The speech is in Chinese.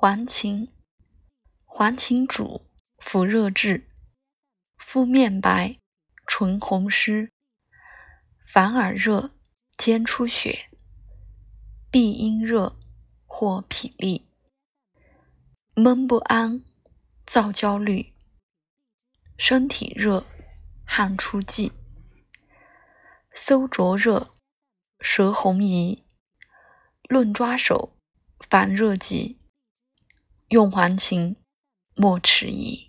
黄芩，黄芩主伏热滞，肤面白，唇红湿，烦耳热，兼出血，必阴热或痞痢，闷不安，躁焦虑，身体热，汗出迹，搜灼热，舌红遗，论抓手，烦热急，用还情莫迟疑。